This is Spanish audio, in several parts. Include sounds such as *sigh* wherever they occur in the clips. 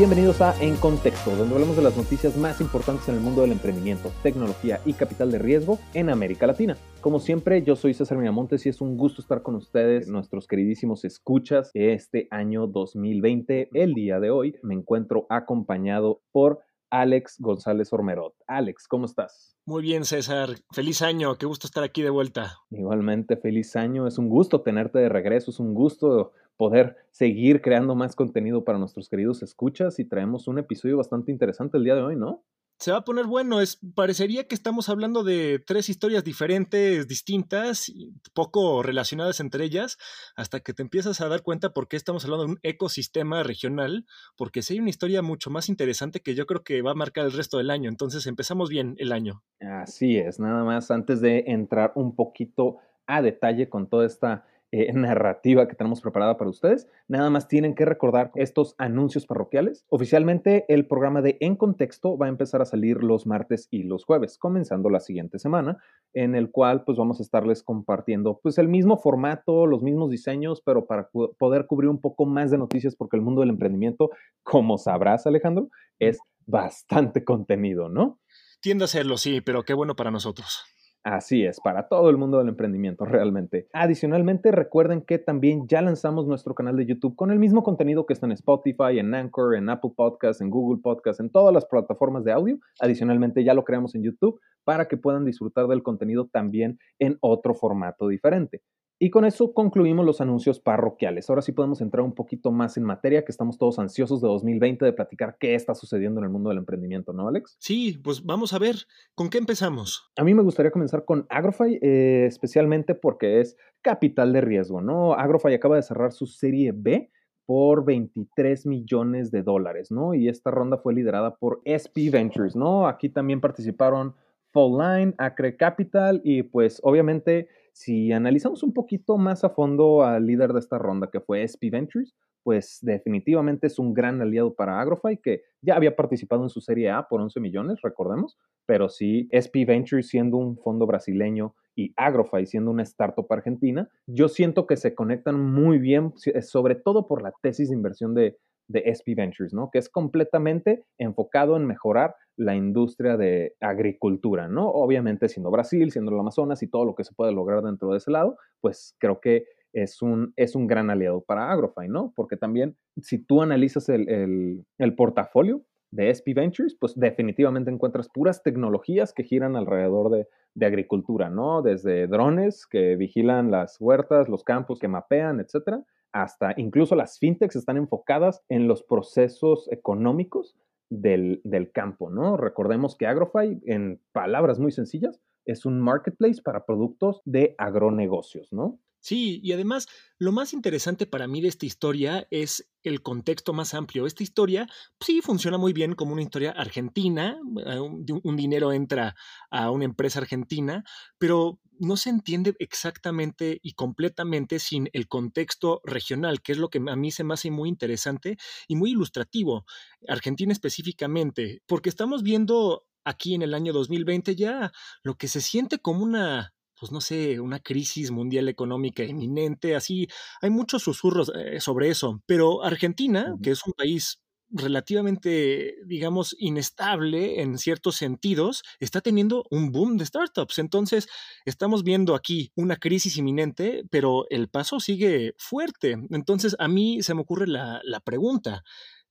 Bienvenidos a En Contexto, donde hablamos de las noticias más importantes en el mundo del emprendimiento, tecnología y capital de riesgo en América Latina. Como siempre, yo soy César Miramontes y es un gusto estar con ustedes, nuestros queridísimos escuchas este año 2020. El día de hoy me encuentro acompañado por Alex González Ormerot. Alex, ¿cómo estás? Muy bien, César. Feliz año. Qué gusto estar aquí de vuelta. Igualmente, feliz año. Es un gusto tenerte de regreso. Es un gusto poder seguir creando más contenido para nuestros queridos escuchas y traemos un episodio bastante interesante el día de hoy, ¿no? Se va a poner bueno, es, parecería que estamos hablando de tres historias diferentes, distintas, poco relacionadas entre ellas, hasta que te empiezas a dar cuenta por qué estamos hablando de un ecosistema regional, porque si hay una historia mucho más interesante que yo creo que va a marcar el resto del año, entonces empezamos bien el año. Así es, nada más antes de entrar un poquito a detalle con toda esta eh, *laughs* narrativa que tenemos preparada para ustedes. Nada más tienen que recordar estos anuncios parroquiales. Oficialmente el programa de En Contexto va a empezar a salir los martes y los jueves, comenzando la siguiente semana, en el cual pues vamos a estarles compartiendo pues el mismo formato, los mismos diseños, pero para poder cubrir un poco más de noticias porque el mundo del emprendimiento, como sabrás Alejandro, es bastante contenido, ¿no? Tiende a serlo, sí, pero qué bueno para nosotros. Así es, para todo el mundo del emprendimiento, realmente. Adicionalmente, recuerden que también ya lanzamos nuestro canal de YouTube con el mismo contenido que está en Spotify, en Anchor, en Apple Podcasts, en Google Podcasts, en todas las plataformas de audio. Adicionalmente, ya lo creamos en YouTube para que puedan disfrutar del contenido también en otro formato diferente. Y con eso concluimos los anuncios parroquiales. Ahora sí podemos entrar un poquito más en materia, que estamos todos ansiosos de 2020 de platicar qué está sucediendo en el mundo del emprendimiento, ¿no, Alex? Sí, pues vamos a ver, ¿con qué empezamos? A mí me gustaría comenzar con Agrofy, eh, especialmente porque es capital de riesgo, ¿no? Agrofy acaba de cerrar su serie B por 23 millones de dólares, ¿no? Y esta ronda fue liderada por SP Ventures, ¿no? Aquí también participaron Fall Line, Acre Capital y pues obviamente si analizamos un poquito más a fondo al líder de esta ronda, que fue SP Ventures, pues definitivamente es un gran aliado para Agrofy, que ya había participado en su serie A por 11 millones, recordemos, pero sí, SP Ventures siendo un fondo brasileño y Agrofy siendo una startup argentina, yo siento que se conectan muy bien, sobre todo por la tesis de inversión de, de SP Ventures, ¿no? Que es completamente enfocado en mejorar la industria de agricultura, ¿no? Obviamente siendo Brasil, siendo el Amazonas y todo lo que se puede lograr dentro de ese lado, pues creo que es un, es un gran aliado para Agrofy, ¿no? Porque también si tú analizas el, portafolio de SP Ventures, pues definitivamente encuentras puras tecnologías que giran alrededor de, de, agricultura, ¿no? Desde drones que vigilan las huertas, los campos, que mapean, etcétera, hasta incluso las fintechs están enfocadas en los procesos económicos del, del, campo, ¿no? Recordemos que Agrofy, en palabras muy sencillas, es un marketplace para productos de agronegocios, ¿no? Sí, y además lo más interesante para mí de esta historia es el contexto más amplio. Esta historia sí funciona muy bien como una historia argentina, eh, un, dinero entra a una empresa argentina, pero no se entiende exactamente y completamente sin el contexto regional, que es lo que a mí se me hace muy interesante y muy ilustrativo. Argentina específicamente, porque estamos viendo aquí en el año 2020 ya lo que se siente como una pues no sé, una crisis mundial económica inminente, así, hay muchos susurros eh, sobre eso, pero Argentina, que es un país relativamente, digamos, inestable en ciertos sentidos, está teniendo un boom de startups. Entonces, estamos viendo aquí una crisis inminente, pero el paso sigue fuerte. Entonces, a mí se me ocurre la, la pregunta,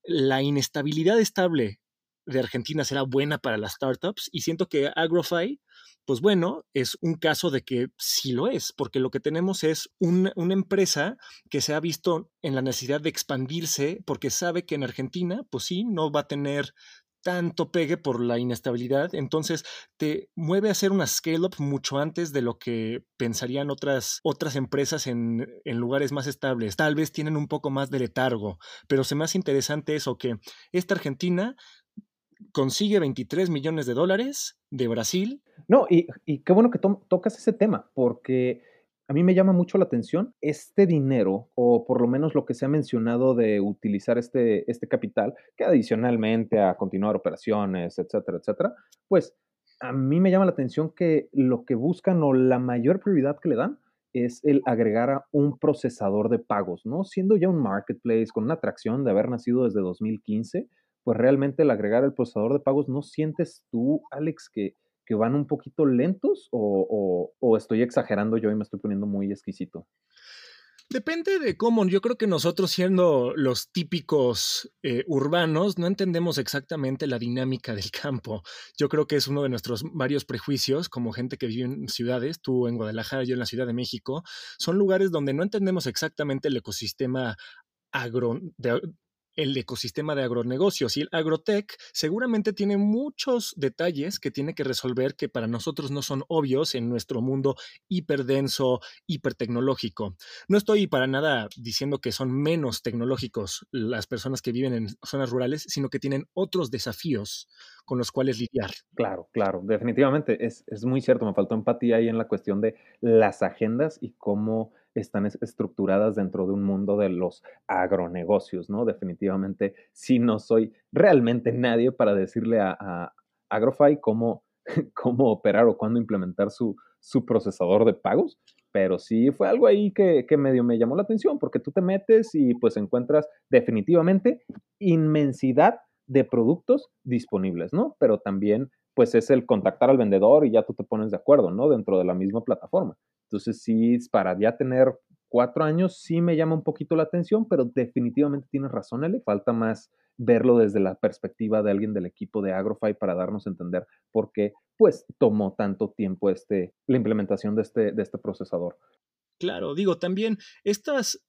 ¿la inestabilidad estable de Argentina será buena para las startups? Y siento que Agrofy pues bueno, es un caso de que sí lo es, porque lo que tenemos es una empresa que se ha visto en la necesidad de expandirse porque sabe que en Argentina, pues sí, no va a tener tanto pegue por la inestabilidad, entonces te mueve a hacer una scale-up mucho antes de lo que pensarían otras, otras empresas en, en, lugares más estables. Tal vez tienen un poco más de letargo, pero se me hace interesante eso, que esta Argentina consigue 23 millones de dólares de Brasil. No, y, qué bueno que tocas ese tema, porque a mí me llama mucho la atención este dinero, o por lo menos lo que se ha mencionado de utilizar este, este capital, que adicionalmente a continuar operaciones, etcétera, etcétera, pues a mí me llama la atención que lo que buscan o la mayor prioridad que le dan es el agregar a un procesador de pagos, ¿no? Siendo ya un marketplace con una atracción de haber nacido desde 2015, pues realmente el agregar el procesador de pagos, ¿no sientes tú, Alex, que, que van un poquito lentos o, o estoy exagerando yo y me estoy poniendo muy exquisito? Depende de cómo. Yo creo que nosotros, siendo los típicos eh, urbanos, no entendemos exactamente la dinámica del campo. Yo creo que es uno de nuestros varios prejuicios, como gente que vive en ciudades, tú en Guadalajara, yo en la Ciudad de México, son lugares donde no entendemos exactamente el ecosistema agro, el ecosistema de agronegocios y el agrotech seguramente tiene muchos detalles que tiene que resolver que para nosotros no son obvios en nuestro mundo hiperdenso, hipertecnológico. No estoy para nada diciendo que son menos tecnológicos las personas que viven en zonas rurales, sino que tienen otros desafíos con los cuales lidiar. Claro, claro, definitivamente es, es muy cierto, me faltó empatía ahí en la cuestión de las agendas y cómo están estructuradas dentro de un mundo de los agronegocios, ¿no? Definitivamente, sí no soy realmente nadie para decirle a, a Agrofy cómo, *laughs* cómo operar o cuándo implementar su, su procesador de pagos, pero sí fue algo ahí que, que, medio me llamó la atención, porque tú te metes y pues encuentras definitivamente inmensidad de productos disponibles, ¿no? Pero también pues es el contactar al vendedor y ya tú te pones de acuerdo, ¿no? Dentro de la misma plataforma. Entonces, sí, para ya tener cuatro años, sí me llama un poquito la atención, pero definitivamente tienes razón, le Falta más verlo desde la perspectiva de alguien del equipo de Agrofy para darnos a entender por qué, pues, tomó tanto tiempo este, la implementación de este, de este procesador. Claro, digo, también estas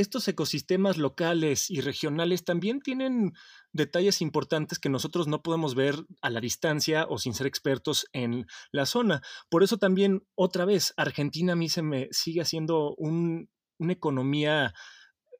estos ecosistemas locales y regionales también tienen detalles importantes que nosotros no podemos ver a la distancia o sin ser expertos en la zona. Por eso también, otra vez, Argentina a mí se me sigue haciendo una economía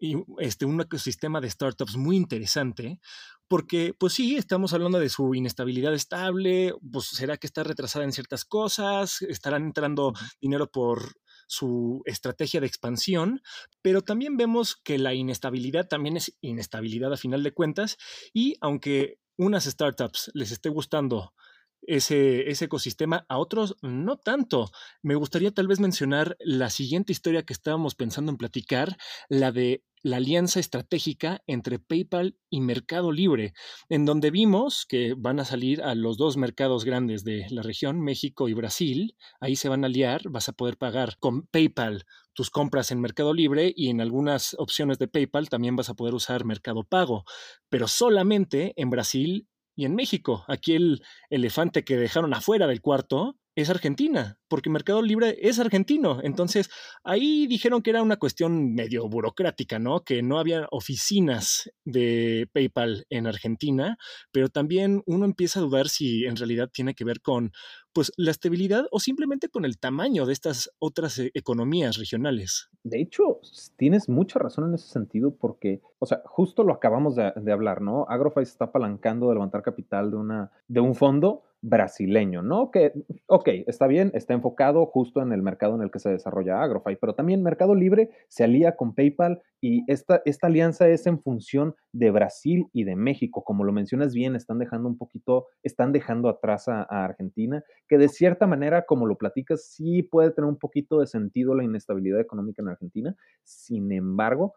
y este, un ecosistema de startups muy interesante, porque pues sí, estamos hablando de su inestabilidad estable, pues será que está retrasada en ciertas cosas, estarán entrando dinero por su estrategia de expansión, pero también vemos que la inestabilidad también es inestabilidad a final de cuentas y aunque unas startups les esté gustando ese, ese, ecosistema, a otros no tanto. Me gustaría tal vez mencionar la siguiente historia que estábamos pensando en platicar, la de la alianza estratégica entre PayPal y Mercado Libre, en donde vimos que van a salir a los dos mercados grandes de la región, México y Brasil. Ahí se van a aliar, vas a poder pagar con PayPal tus compras en Mercado Libre y en algunas opciones de PayPal también vas a poder usar Mercado Pago, pero solamente en Brasil y en México. Aquí el elefante que dejaron afuera del cuarto es Argentina, porque Mercado Libre es argentino. Entonces, ahí dijeron que era una cuestión medio burocrática, ¿no? Que no había oficinas de PayPal en Argentina, pero también uno empieza a dudar si en realidad tiene que ver con pues la estabilidad o simplemente con el tamaño de estas otras eh, economías regionales. De hecho, tienes mucha razón en ese sentido porque, o sea, justo lo acabamos de, hablar, ¿no? Agrofy está apalancando de levantar capital de, una, de un fondo brasileño, ¿no? Que, ok, está bien, está enfocado justo en el mercado en el que se desarrolla Agrofy, pero también Mercado Libre se alía con PayPal y esta, esta alianza es en función de Brasil y de México. Como lo mencionas bien, están dejando un poquito, están dejando atrás a Argentina, que de cierta manera, como lo platicas, sí puede tener un poquito de sentido la inestabilidad económica en Argentina. Sin embargo,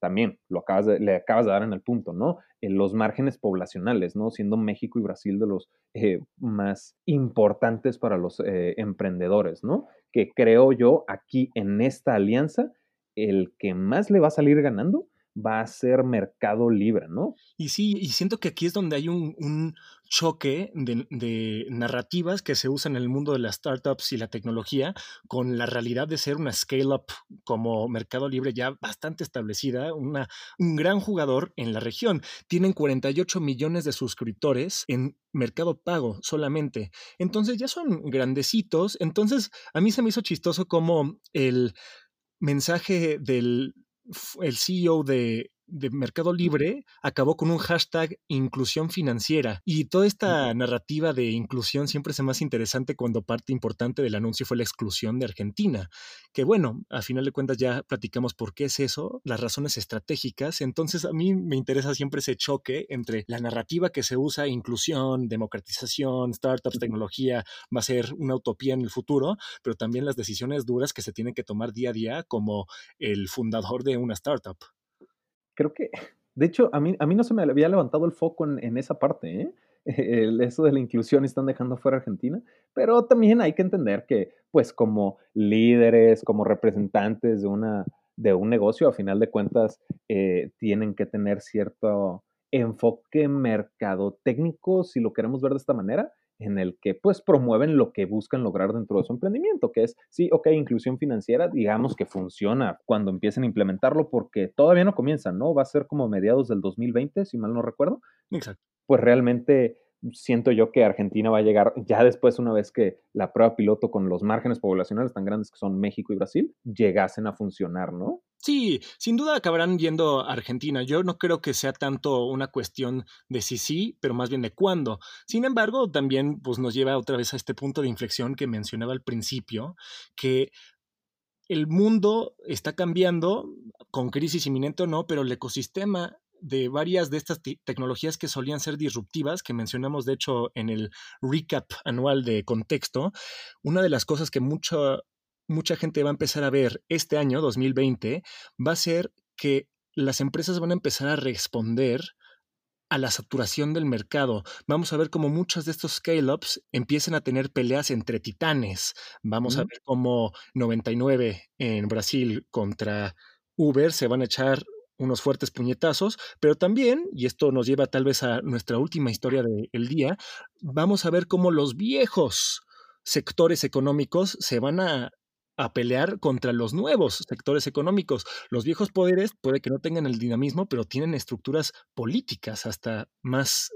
también lo acabas de, le acabas de dar en el punto, ¿no? En los márgenes poblacionales, ¿no? Siendo México y Brasil de los eh, más importantes para los eh, emprendedores, ¿no? Que creo yo aquí en esta alianza, el que más le va a salir ganando va a ser mercado libre, ¿no? Y sí, y siento que aquí es donde hay un, choque de, de, narrativas que se usan en el mundo de las startups y la tecnología con la realidad de ser una scale-up como mercado libre ya bastante establecida, una, un gran jugador en la región. Tienen 48 millones de suscriptores en mercado pago solamente. Entonces ya son grandecitos. Entonces a mí se me hizo chistoso como el mensaje del el CEO de de Mercado Libre acabó con un hashtag inclusión financiera. Y toda esta narrativa de inclusión siempre es más interesante cuando parte importante del anuncio fue la exclusión de Argentina. Que bueno, a final de cuentas ya platicamos por qué es eso, las razones estratégicas. Entonces a mí me interesa siempre ese choque entre la narrativa que se usa, inclusión, democratización, startups, tecnología, va a ser una utopía en el futuro, pero también las decisiones duras que se tienen que tomar día a día como el fundador de una startup creo que, *laughs* de hecho, a mí, a mí no se me había levantado el foco en, esa parte, ¿eh? *laughs* eso de la inclusión están dejando fuera Argentina, pero también hay que entender que, pues, como líderes, como representantes de, una, de un negocio, a final de cuentas, eh, tienen que tener cierto enfoque mercado técnico, si lo queremos ver de esta manera, en el que pues promueven lo que buscan lograr dentro de su emprendimiento, que es, sí, ok, inclusión financiera, digamos que funciona cuando empiecen a implementarlo porque todavía no comienzan, ¿no? Va a ser como mediados del 2020, si mal no recuerdo. Exacto. Pues realmente siento yo que Argentina va a llegar ya después, una vez que la prueba piloto con los márgenes poblacionales tan grandes que son México y Brasil, llegasen a funcionar, ¿no? Sí, sin duda acabarán yendo a Argentina. Yo no creo que sea tanto una cuestión de si sí, pero más bien de cuándo. Sin embargo, también pues, nos lleva otra vez a este punto de inflexión que mencionaba al principio, que el mundo está cambiando, con crisis inminente o no, pero el ecosistema de varias de estas tecnologías que solían ser disruptivas, que mencionamos de hecho en el recap anual de contexto, una de las cosas que mucha, mucha gente va a empezar a ver este año, 2020, va a ser que las empresas van a empezar a responder a la saturación del mercado. Vamos a ver cómo muchos de estos scale-ups empiezan a tener peleas entre titanes. Vamos a ver cómo 99 en Brasil contra Uber se van a echar unos fuertes puñetazos, pero también, y esto nos lleva tal vez a nuestra última historia del día, vamos a ver cómo los viejos sectores económicos se van a, a pelear contra los nuevos sectores económicos. Los viejos poderes puede que no tengan el dinamismo, pero tienen estructuras políticas hasta más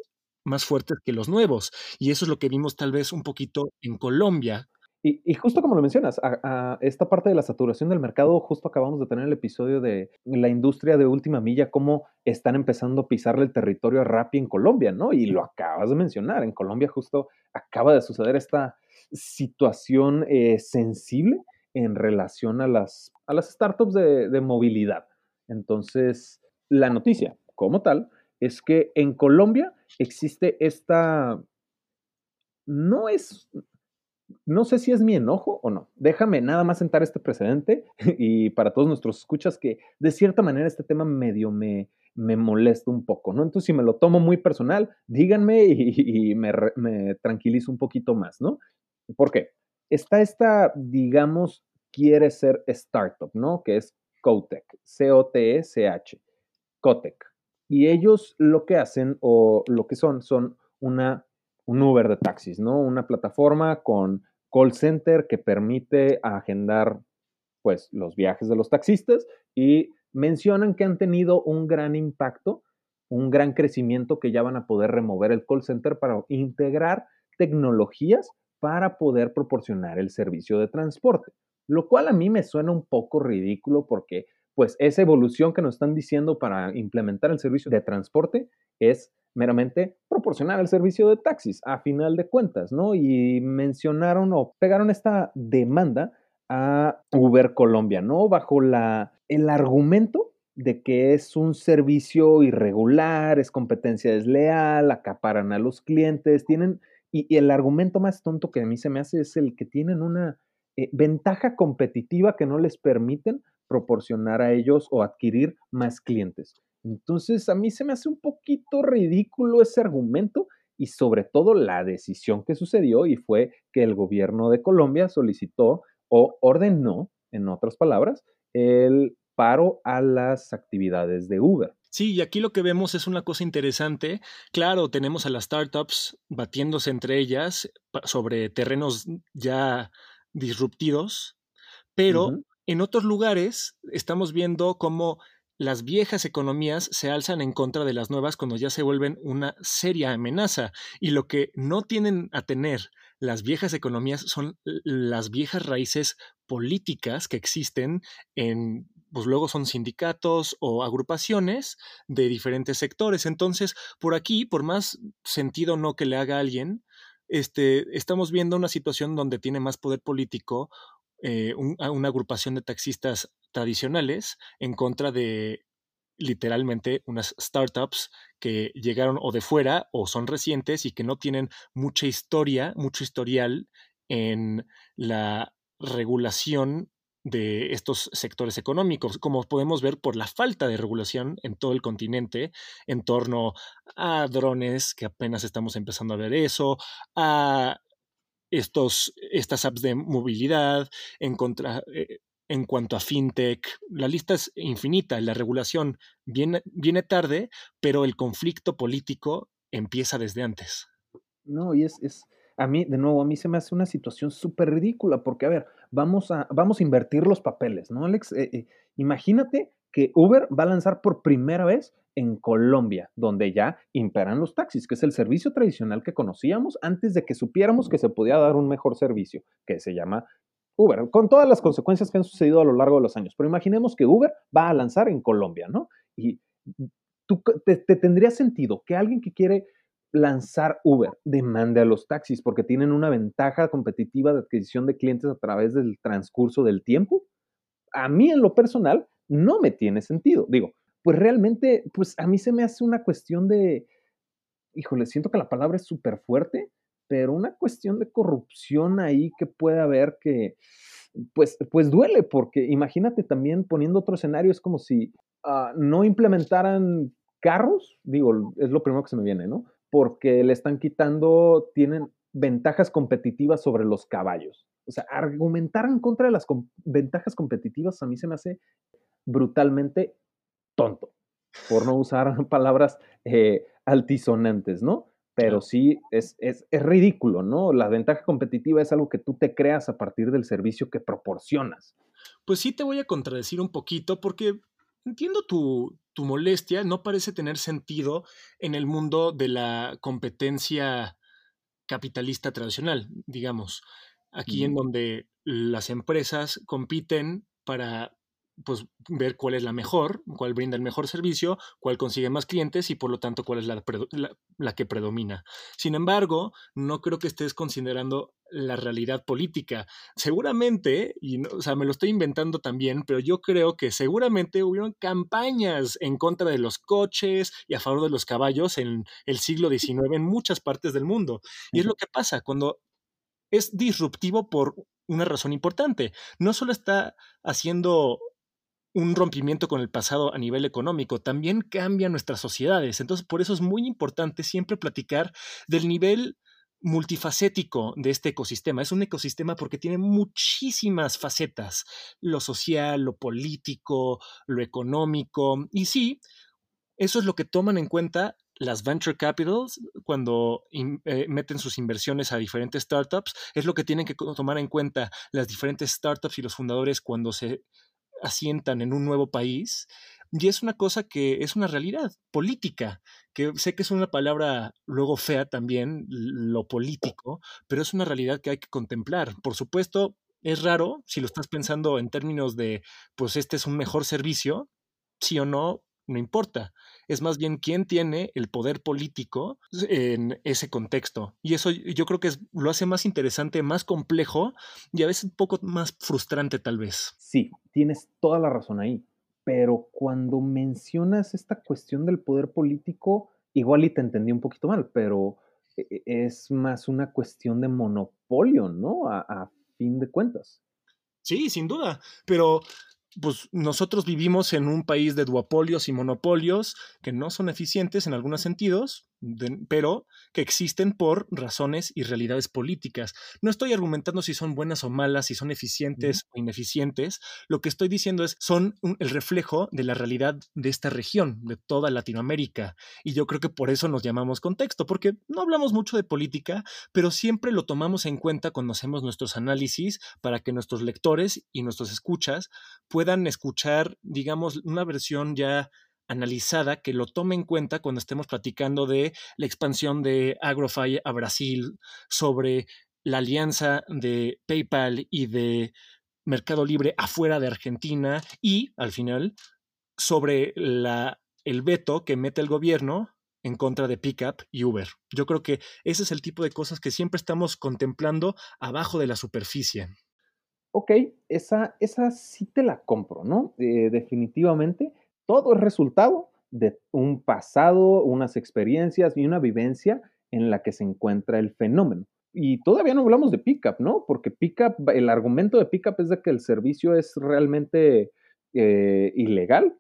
más fuertes que los nuevos. Y eso es lo que vimos tal vez un poquito en Colombia y, justo como lo mencionas, a, esta parte de la saturación del mercado, justo acabamos de tener el episodio de la industria de última milla, cómo están empezando a pisarle el territorio a Rappi en Colombia, ¿no? Y lo acabas de mencionar, en Colombia justo acaba de suceder esta situación eh, sensible en relación a las, a las startups de, de movilidad. Entonces, la noticia como tal es que en Colombia existe esta, no es, no sé si es mi enojo o no. Déjame nada más sentar este precedente *laughs* y para todos nuestros escuchas que de cierta manera este tema medio me, me molesta un poco, ¿no? Entonces si me lo tomo muy personal, díganme y, me, me, tranquilizo un poquito más, ¿no? ¿Por qué? Está esta, digamos, quiere ser startup, ¿no? Que es Cotec, C-O-T-E-C-H, Cotec. Y ellos lo que hacen o lo que son, son una un Uber de taxis, ¿no? Una plataforma con call center que permite agendar pues los viajes de los taxistas y mencionan que han tenido un gran impacto, un gran crecimiento que ya van a poder remover el call center para integrar tecnologías para poder proporcionar el servicio de transporte, lo cual a mí me suena un poco ridículo porque pues esa evolución que nos están diciendo para implementar el servicio de transporte es meramente proporcionar el servicio de taxis, a final de cuentas, ¿no? Y mencionaron o pegaron esta demanda a Uber Colombia, ¿no? Bajo el argumento de que es un servicio irregular, es competencia desleal, acaparan a los clientes, tienen, y, el argumento más tonto que a mí se me hace es el que tienen una eh, ventaja competitiva que no les permiten proporcionar a ellos o adquirir más clientes. Entonces, a mí se me hace un poquito ridículo ese argumento y sobre todo la decisión que sucedió y fue que el gobierno de Colombia solicitó o ordenó, en otras palabras, el paro a las actividades de Uber. Sí, y aquí lo que vemos es una cosa interesante. Claro, tenemos a las startups batiéndose entre ellas sobre terrenos ya disruptivos, pero en otros lugares estamos viendo cómo las viejas economías se alzan en contra de las nuevas cuando ya se vuelven una seria amenaza. Y lo que no tienen a tener las viejas economías son las viejas raíces políticas que existen en pues luego son sindicatos o agrupaciones de diferentes sectores. Entonces, por aquí, por más sentido no que le haga a alguien, este, estamos viendo una situación donde tiene más poder político eh, una agrupación de taxistas tradicionales en contra de literalmente unas startups que llegaron o de fuera o son recientes y que no tienen mucha historia, mucho historial en la regulación de estos sectores económicos, como podemos ver por la falta de regulación en todo el continente en torno a drones, que apenas estamos empezando a ver eso, a estos, estas apps de movilidad, en, contra, eh, en cuanto a fintech. La lista es infinita, la regulación viene, viene tarde, pero el conflicto político empieza desde antes. No, y es, es, a mí, de nuevo, a mí se me hace una situación súper ridícula, porque, a ver, vamos a, vamos a invertir los papeles, ¿no, Alex? Eh, eh, imagínate que Uber va a lanzar por primera vez en Colombia, donde ya imperan los taxis, que es el servicio tradicional que conocíamos antes de que supiéramos que se podía dar un mejor servicio, que se llama Uber, con todas las consecuencias que han sucedido a lo largo de los años. Pero imaginemos que Uber va a lanzar en Colombia, ¿no? Y tú, te, tendría sentido que alguien que quiere lanzar Uber demande a los taxis porque tienen una ventaja competitiva de adquisición de clientes a través del transcurso del tiempo. A mí en lo personal no me tiene sentido. Digo, pues realmente, pues a mí se me hace una cuestión de, híjole, siento que la palabra es súper fuerte, pero una cuestión de corrupción ahí que puede haber que, pues, pues duele, porque imagínate también poniendo otro escenario, es como si uh, no implementaran carros, digo, es lo primero que se me viene, ¿no? Porque le están quitando, tienen ventajas competitivas sobre los caballos. O sea, argumentar en contra de las com ventajas competitivas a mí se me hace brutalmente tonto, por no usar *laughs* palabras eh, altisonantes, ¿no? Pero sí es, es, es, ridículo, ¿no? La ventaja competitiva es algo que tú te creas a partir del servicio que proporcionas. Pues sí te voy a contradecir un poquito porque entiendo tu, tu molestia, no parece tener sentido en el mundo de la competencia capitalista tradicional, digamos. Aquí en donde las empresas compiten para pues ver cuál es la mejor, cuál brinda el mejor servicio, cuál consigue más clientes y por lo tanto cuál es la, la, que predomina. Sin embargo, no creo que estés considerando la realidad política. Seguramente, y no, o sea, me lo estoy inventando también, pero yo creo que seguramente hubieron campañas en contra de los coches y a favor de los caballos en el siglo XIX en muchas partes del mundo. Y es lo que pasa cuando es disruptivo por una razón importante. No solo está haciendo un rompimiento con el pasado a nivel económico, también cambia nuestras sociedades. Entonces, por eso es muy importante siempre platicar del nivel multifacético de este ecosistema. Es un ecosistema porque tiene muchísimas facetas, lo social, lo político, lo económico. Y sí, eso es lo que toman en cuenta las venture capitals cuando eh, meten sus inversiones a diferentes startups. Es lo que tienen que tomar en cuenta las diferentes startups y los fundadores cuando se asientan en un nuevo país. Y es una cosa que es una realidad política, que sé que es una palabra luego fea también, lo político, pero es una realidad que hay que contemplar. Por supuesto, es raro si lo estás pensando en términos de, pues este es un mejor servicio, sí o no, no importa. Es más bien quién tiene el poder político en ese contexto. Y eso yo creo que lo hace más interesante, más complejo y a veces un poco más frustrante tal vez. Sí, tienes toda la razón ahí. Pero cuando mencionas esta cuestión del poder político, igual y te entendí un poquito mal, pero e, e, es más una cuestión de monopolio, ¿no? A, a fin de cuentas. Sí, sin duda. Pero pues nosotros vivimos en un país de duopolios y monopolios que no son eficientes en algunos sentidos, pero que existen por razones y realidades políticas. No estoy argumentando si son buenas o malas, si son eficientes o ineficientes. Lo que estoy diciendo es, son el reflejo de la realidad de esta región, de toda Latinoamérica. Y yo creo que por eso nos llamamos contexto, porque no hablamos mucho de política, pero siempre lo tomamos en cuenta cuando hacemos nuestros análisis para que nuestros lectores y nuestros escuchas puedan escuchar, digamos, una versión ya analizada que lo tome en cuenta cuando estemos platicando de la expansión de AgroFi a Brasil, sobre la alianza de PayPal y de Mercado Libre afuera de Argentina y, al final, sobre la, el veto que mete el gobierno en contra de Pickup y Uber. Yo creo que ese es el tipo de cosas que siempre estamos contemplando abajo de la superficie. Ok, esa, esa sí te la compro, ¿no? Eh, definitivamente, todo es resultado de un pasado, unas experiencias y una vivencia en la que se encuentra el fenómeno. Y todavía no hablamos de Pickup, ¿no? Porque Pickup, el argumento de Pickup es de que el servicio es realmente eh, ilegal,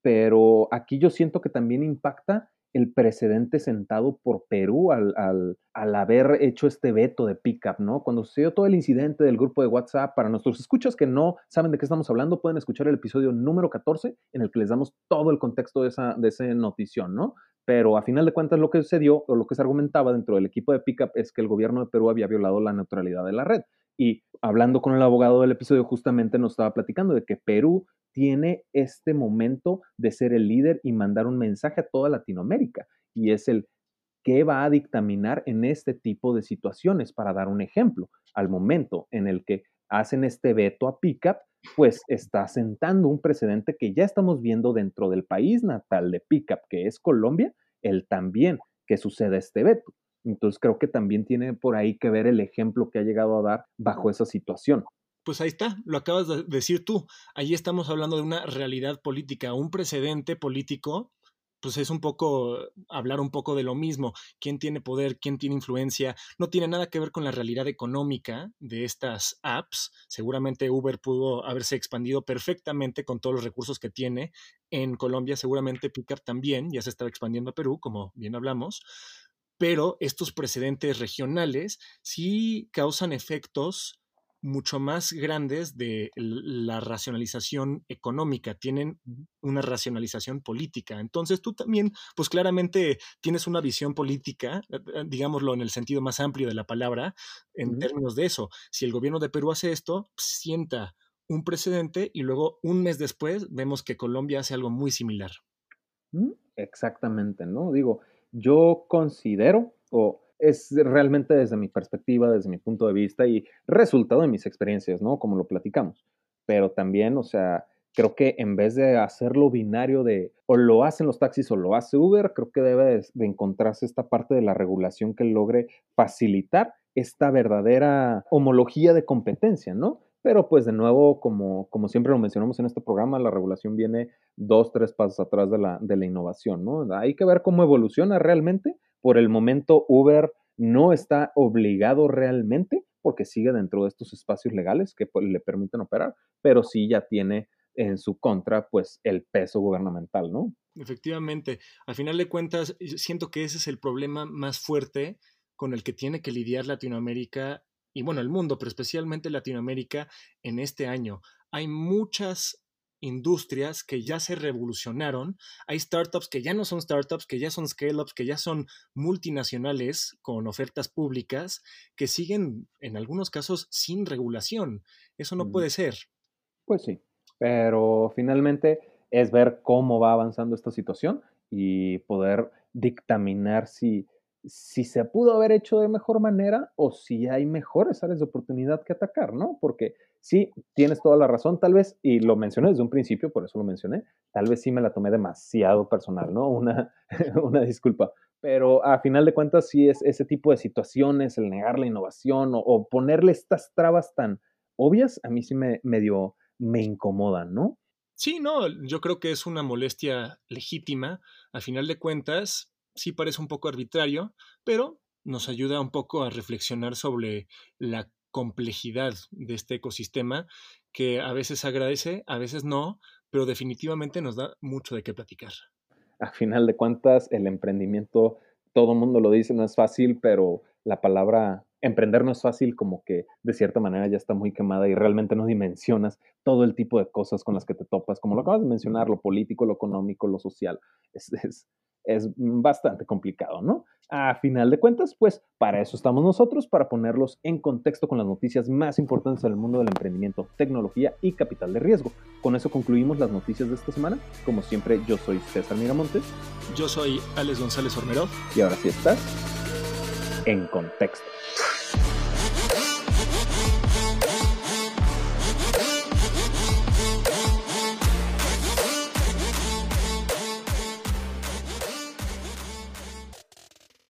pero aquí yo siento que también impacta el precedente sentado por Perú al, al, haber hecho este veto de pickup, ¿no? Cuando sucedió todo el incidente del grupo de WhatsApp, para nuestros escuchas que no saben de qué estamos hablando, pueden escuchar el episodio número 14 en el que les damos todo el contexto de esa, de esa notición, ¿no? Pero a final de cuentas lo que sucedió o lo que se argumentaba dentro del equipo de pickup es que el gobierno de Perú había violado la neutralidad de la red. Y hablando con el abogado del episodio, justamente nos estaba platicando de que Perú tiene este momento de ser el líder y mandar un mensaje a toda Latinoamérica. Y es el qué va a dictaminar en este tipo de situaciones. Para dar un ejemplo, al momento en el que hacen este veto a Pickup, pues está sentando un precedente que ya estamos viendo dentro del país natal de Pickup, que es Colombia, el también que suceda este veto. Entonces creo que también tiene por ahí que ver el ejemplo que ha llegado a dar bajo esa situación. Pues ahí está, lo acabas de decir tú. Ahí estamos hablando de una realidad política, un precedente político pues es un poco hablar un poco de lo mismo, quién tiene poder, quién tiene influencia, no tiene nada que ver con la realidad económica de estas apps. Seguramente Uber pudo haberse expandido perfectamente con todos los recursos que tiene en Colombia, seguramente Pickup también, ya se estaba expandiendo a Perú, como bien hablamos, pero estos precedentes regionales sí causan efectos mucho más grandes de la racionalización económica, tienen una racionalización política. Entonces tú también, pues claramente tienes una visión política, eh, eh, digámoslo en el sentido más amplio de la palabra, en términos de eso. Si el gobierno de Perú hace esto, sienta un precedente y luego un mes después vemos que Colombia hace algo muy similar. Mm, exactamente, ¿no? Digo, yo considero, o es realmente desde mi perspectiva, desde mi punto de vista y resultado de mis experiencias, ¿no? Como lo platicamos. Pero también, o sea, creo que en vez de hacerlo binario de o lo hacen los taxis o lo hace Uber, creo que debe de encontrarse esta parte de la regulación que logre facilitar esta verdadera homología de competencia, ¿no? Pero pues de nuevo, como, como siempre lo mencionamos en este programa, la regulación viene dos, tres pasos atrás de la, de la innovación, ¿no? Hay que ver cómo evoluciona realmente. Por el momento, Uber no está obligado realmente porque sigue dentro de estos espacios legales que pues, le permiten operar, pero sí ya tiene en su contra pues el peso gubernamental, ¿no? Efectivamente, al final de cuentas, siento que ese es el problema más fuerte con el que tiene que lidiar Latinoamérica y bueno, el mundo, pero especialmente Latinoamérica en este año. Hay muchas industrias que ya se revolucionaron, hay startups que ya no son startups, que ya son scale-ups, que ya son multinacionales con ofertas públicas, que siguen en algunos casos sin regulación. Eso no puede ser. Pues sí, pero finalmente es ver cómo va avanzando esta situación y poder dictaminar si si se pudo haber hecho de mejor manera o si hay mejores áreas de oportunidad que atacar, ¿no? Porque sí, tienes toda la razón, tal vez, y lo mencioné desde un principio, por eso lo mencioné, tal vez sí me la tomé demasiado personal, ¿no? Una, *laughs* una disculpa. Pero a final de cuentas, sí es ese tipo de situaciones, el negar la innovación o, ponerle estas trabas tan obvias, a mí sí me medio me incomodan, ¿no? Sí, no, yo creo que es una molestia legítima. A final de cuentas, sí parece un poco arbitrario, pero nos ayuda un poco a reflexionar sobre la complejidad de este ecosistema que a veces agradece, a veces no, pero definitivamente nos da mucho de qué platicar. A final de cuentas, el emprendimiento, todo el mundo lo dice, no es fácil, pero la palabra emprender no es fácil, como que de cierta manera ya está muy quemada y realmente no dimensionas todo el tipo de cosas con las que te topas, como lo acabas de mencionar, lo político, lo económico, lo social. *laughs* Es, es, es bastante complicado, ¿no? A final de cuentas, pues para eso estamos nosotros, para ponerlos en contexto con las noticias más importantes del mundo del emprendimiento, tecnología y capital de riesgo. Con eso concluimos las noticias de esta semana. Como siempre, yo soy César Miramontes. Yo soy Alex González Ormerov. Y ahora sí estás en contexto.